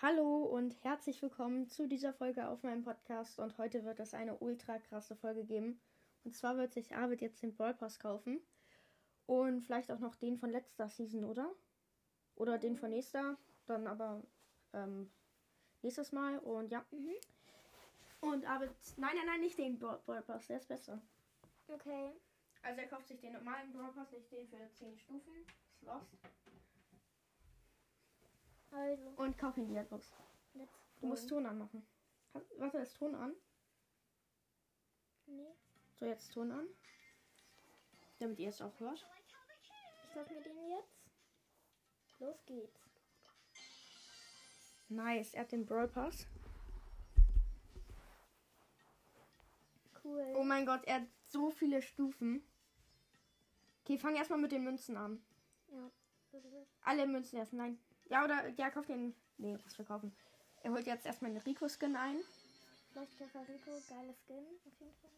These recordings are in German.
Hallo und herzlich willkommen zu dieser Folge auf meinem Podcast. Und heute wird es eine ultra krasse Folge geben. Und zwar wird sich Arvid jetzt den Brawl Pass kaufen. Und vielleicht auch noch den von letzter Season, oder? Oder den von nächster. Dann aber ähm, nächstes Mal. Und ja. Mhm. Und Arvid. Nein, nein, nein, nicht den Brawl Brawl Pass. Der ist besser. Okay. Also er kauft sich den normalen Brawl Pass, nicht den für 10 Stufen. Ist lost. Also, Und ihn jetzt los. Du musst. Ton anmachen. Warte, ist Ton an? Nee. So, jetzt Ton an. Damit ihr es auch hört. Ich kauf mir den jetzt. Los geht's. Nice, er hat den Brawl Pass. Cool. Oh mein Gott, er hat so viele Stufen. Okay, fang erstmal mit den Münzen an. Ja. Alle Münzen erst, nein. Ja, oder ja, kauf den. Nee, was verkaufen. Er holt jetzt erstmal den Rico-Skin ein. Leuchtkäfer Rico, geiler Skin, auf jeden Fall.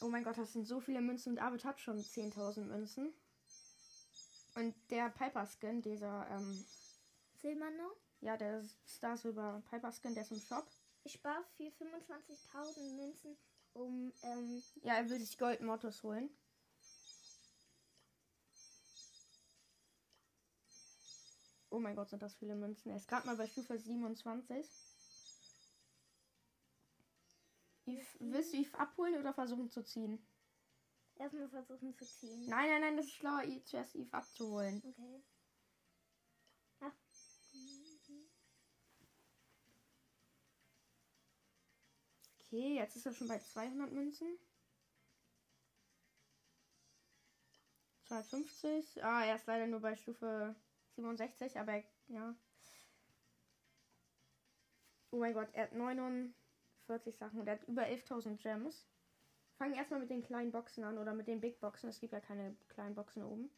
Oh mein Gott, das sind so viele Münzen und David hat schon 10.000 Münzen. Und der Piper-Skin, dieser, ähm, Silberno. ja, der Star Silver Piper-Skin, der ist im Shop. Ich spare für 25.000 Münzen, um, ähm, Ja, er will sich Gold Mottos holen. Oh mein Gott, sind das viele Münzen. Er ist gerade mal bei Stufe 27. Eve, willst du Eve abholen oder versuchen zu ziehen? erstmal versuchen zu ziehen. Nein, nein, nein, das ist schlauer, zuerst Eve abzuholen. Okay. Ah. Okay, jetzt ist er schon bei 200 Münzen. 250. Ah, er ist leider nur bei Stufe 67, aber er- ja. Oh mein Gott, er hat 49 Sachen und er hat über 11.000 Gems. Fangen erstmal mit den kleinen Boxen an oder mit den Big Boxen. Es gibt ja keine kleinen Boxen oben.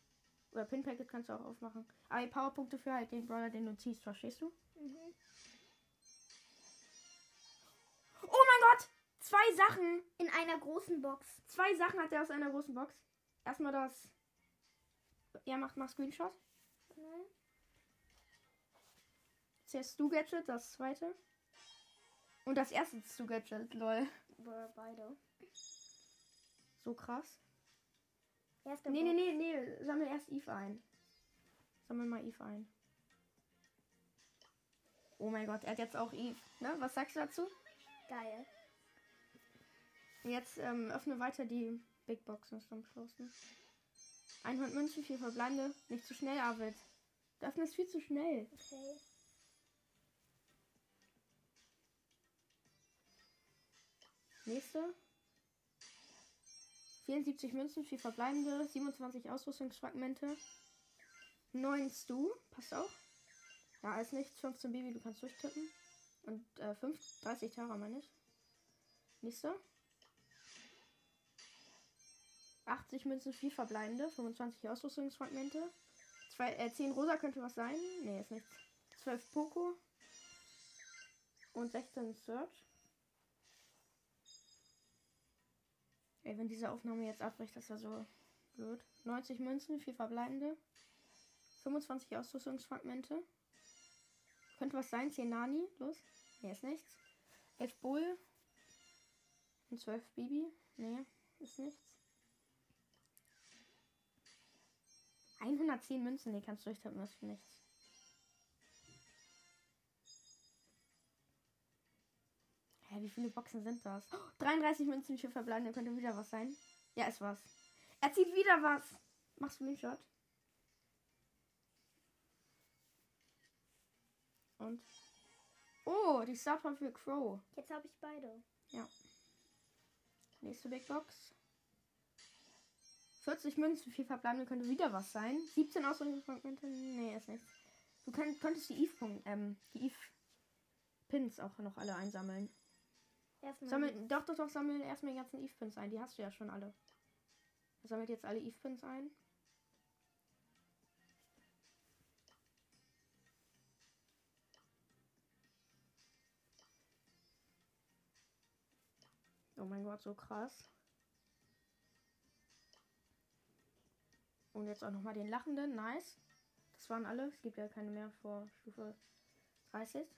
Oder Pin Packet kannst du auch aufmachen. Aber die Powerpunkte für halt den Brawler, den du ziehst, verstehst du? Mhm. Oh mein Gott! Zwei Sachen! In einer großen Box. Zwei Sachen hat er aus einer großen Box. Erstmal das. Ja, macht mal Screenshot. Nein. Zuerst Stu Gadget, das zweite. Und das erste Stu Gadget, lol. Beide. So krass. Erste Nee, nee, nee, nee. Sammel erst Eve ein. Sammel mal Eve ein. Oh mein Gott, er hat jetzt auch Eve. Ne? Was sagst du dazu? Geil. Jetzt ähm, öffne weiter die Big Boxen zum Schluss. Ne? 100 Münzen, 4 verbleibende. Nicht zu schnell, Arvid. Du öffnest viel zu schnell. Okay. Nächste. 74 Münzen, 4 verbleibende, 27 Ausrüstungsfragmente, 9 Stu, passt auch. Ja, alles nichts, 15 Baby, du kannst durchtippen. Und äh, 5, 30 Tara meine ich. Nächste. 80 Münzen, 4 verbleibende, 25 Ausrüstungsfragmente. Zwei, äh, 10 Rosa könnte was sein. Nee, ist nichts. 12 Poco. Und 16 Search. Ey, wenn diese Aufnahme jetzt abbricht, das wäre so blöd. 90 Münzen, 4 verbleibende. 25 Ausrüstungsfragmente. Könnte was sein, 10 Nani. Los. Nee, ist nichts. 11 Bull. Und 12 Bibi. Nee, ist nichts. 110 Münzen, nee, kannst du durchtippen, ist nichts. Hä, wie viele Boxen sind das? Oh, 33 Münzen für verbleibende könnte wieder was sein. Ja, ist was. Er zieht wieder was. Machst du einen Shot? Und. Oh, die Star Power für Crow. Jetzt habe ich beide. Nächste Big Box. 40 Münzen, viel verbleibende könnte wieder was sein. 17 Ausrüstungsfragmente? Nee, ist nichts. Du könnt, könntest die Eve, ähm, die Eve Pins auch noch alle einsammeln. Erstmal. Sammel, doch, doch, doch, sammel erstmal die ganzen Eve-Pins ein. Die hast du ja schon alle. Sammelt jetzt alle Eve-Pins ein. Oh mein Gott, so krass. Und jetzt auch nochmal den lachenden. Nice. Das waren alle. Es gibt ja keine mehr vor Stufe 30.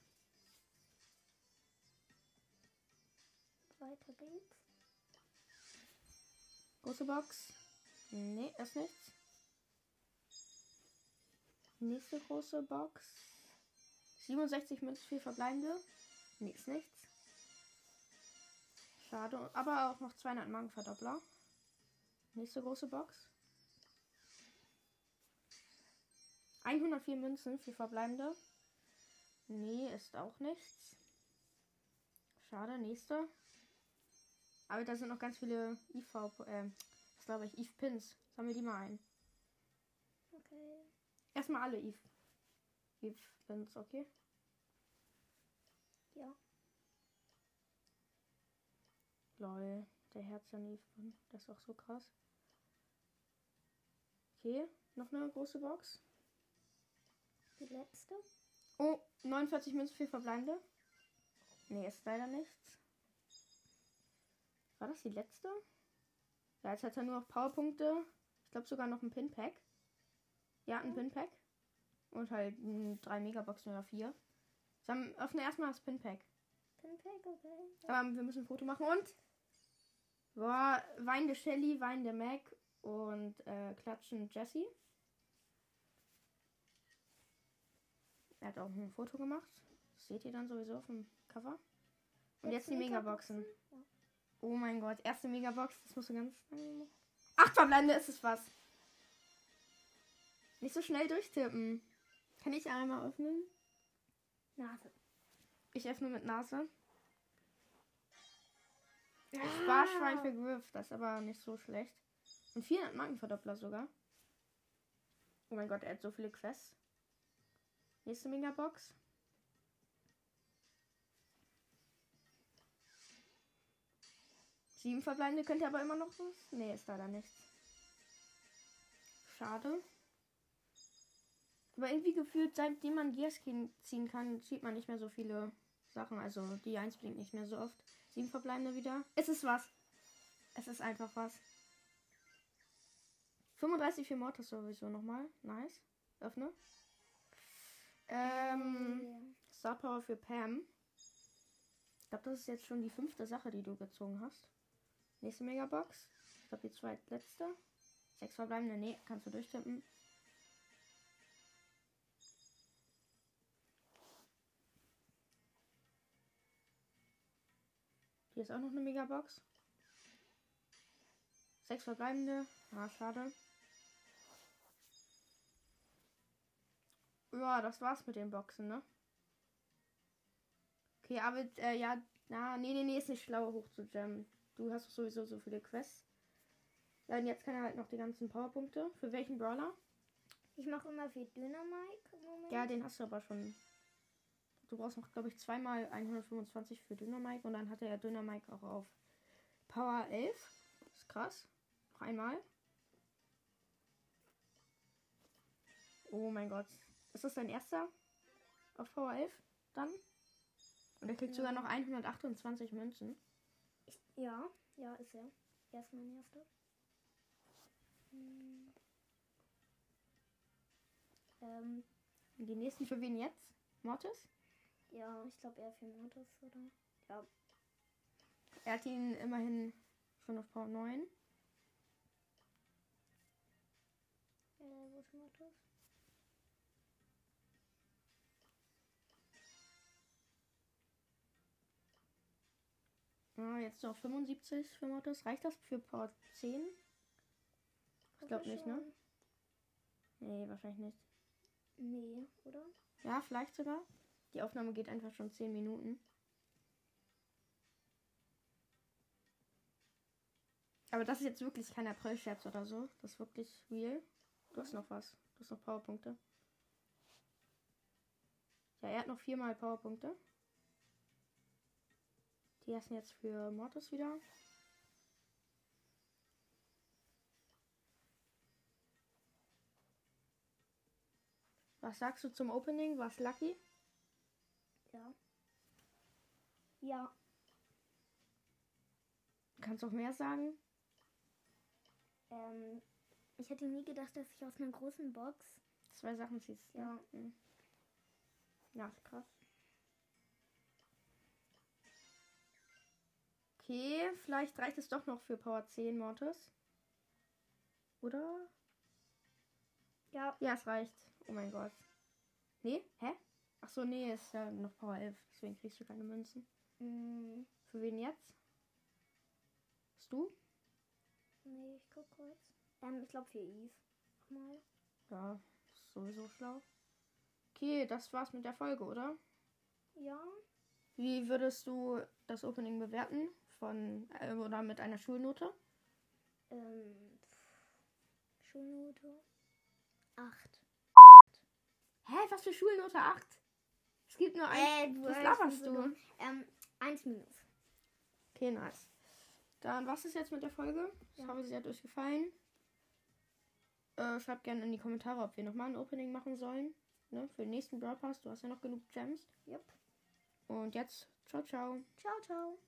Weiter geht's. Große Box. Nee, ist nichts. Nächste große Box. 67 Münzen, 4 verbleibende. Ist nichts. Schade. Aber auch noch 200 Magenverdoppler. Nächste große Box. 104 Münzen, 4 verbleibende. Nee, ist auch nichts. Schade, nächste. Aber da sind noch ganz viele IV, äh, was glaube ich, Eve Pins. Sammeln wir die mal ein. Okay. Erstmal alle Eve. Eve Pins, okay? Ja. Lol, der Herz an Eve Pin. Das ist auch so krass. Okay, noch eine große Box. Die letzte. Oh, 49 Münzen für Verbleibende. Nee, ist leider nichts. War das die letzte? Ja, jetzt hat er nur noch Powerpunkte. Ich glaube sogar noch ein Pinpack. Ja, ein Pinpack. Und halt drei Megaboxen oder vier. Dann öffne erstmal das Pinpack. Pinpack, okay. Aber wir müssen ein Foto machen und. Boah, weinende Shelly, weinende Mac und äh, klatschen Jesse. Er hat auch ein Foto gemacht. Das seht ihr dann sowieso auf dem Cover. Und jetzt, Jetzt die Megaboxen. Ja. Oh mein Gott, erste Megabox. Das musst du ganz. Acht verbleibende ist es was. Nicht so schnell durchtippen. Kann ich einmal öffnen? Nase. Ich öffne mit Nase. Sparschwein für Griff, das ist aber nicht so schlecht. Und 400 Markenverdoppler sogar. Oh mein Gott, er hat so viele Quests. Nächste Megabox. Sieben verbleibende könnte aber immer noch was. Nee, ist leider nichts. Schade. Aber irgendwie gefühlt, seitdem man Gearskin ziehen kann, zieht man nicht mehr so viele Sachen. Also die 1 blinkt nicht mehr so oft. Sieben verbleibende wieder. Es ist was. Es ist einfach was. 35 für Mortis sowieso nochmal. Nice. Öffne. Ähm. Star Power für Pam. Ich glaube, das ist jetzt schon die fünfte Sache, die du gezogen hast. Nächste Megabox. Ich glaube, die zweitletzte. Sechs verbleibende. Nee, kannst du durchtippen. Hier ist auch noch eine Megabox. Sechs verbleibende. Ah, schade. Ja, das war's mit den Boxen, ne? Okay, aber äh, ja, na, nee, nee, nee, ist nicht schlau hoch zu jammen. Du hast doch sowieso so viele Quests. Ja, und jetzt kann er halt noch die ganzen Powerpunkte. Für welchen Brawler? Ich mache immer viel Dynamike Moment. Ja, den hast du aber schon. Du brauchst noch, glaube ich, zweimal 125 für Dynamike und dann hat er ja Dynamike auch auf Power 11. Das ist krass. Noch einmal. Oh mein Gott. Ist das dein erster auf Power 11 dann? Und er kriegt sogar noch 128 Münzen. Ich, ja, ja, ist er. Er ist mein erster. Hm. Ähm, Und die nächsten für wen jetzt? Mortis? ja, ich glaube eher für Mortis, oder? Ja, Er hat ihn immerhin schon auf Power 9. äh, wo ist Mortis? Ja, jetzt noch 75 für Mortis. Reicht das für Power 10? Ich glaube nicht, ne? Nee, wahrscheinlich nicht. Nee, oder? Ja, vielleicht sogar. Die Aufnahme geht einfach schon 10 Minuten. Aber das ist jetzt wirklich kein April-Scherz oder so. Das ist wirklich real. Du hast noch was. Du hast noch Powerpunkte. Ja, er hat noch viermal Powerpunkte. Die ersten jetzt für Mortis wieder. Was sagst du zum Opening? Was lucky? Ja. Ja, Kannst auch mehr sagen? ähm, ich hätte nie gedacht, dass ich aus einer großen Box Zwei Sachen ziehst du. Ja. Mhm. Ja, ist krass. Okay, vielleicht reicht es doch noch für Power 10 Mortis. Oder? Ja. Ja, es reicht. Oh mein Gott. Nee? Hä? Ach so, nee, ist ja noch Power 11. Deswegen kriegst du keine Münzen. Mm, Für wen jetzt? Bist du? nee, ich guck kurz. Ähm, ich glaube für Eve. Mal. Ja, sowieso schlau. Okay, das war's mit der Folge, oder? Ja. Wie würdest du das Opening bewerten? Von äh, oder mit einer Schulnote? Ähm, Schulnote. Acht. Hä, was für Schulnote 8? Es gibt nur eins. Äh, du was laberst du? Ähm, eins minus. Okay, nice. Dann war's es jetzt mit der Folge. Ich Ja. hoffe, sie hat euch gefallen. Äh, schreibt gerne in die Kommentare, ob wir nochmal ein Opening machen sollen. Ne? Für den nächsten Brawl Pass. Du hast ja noch genug Gems. Yep. Und jetzt, ciao, ciao. Ciao, ciao.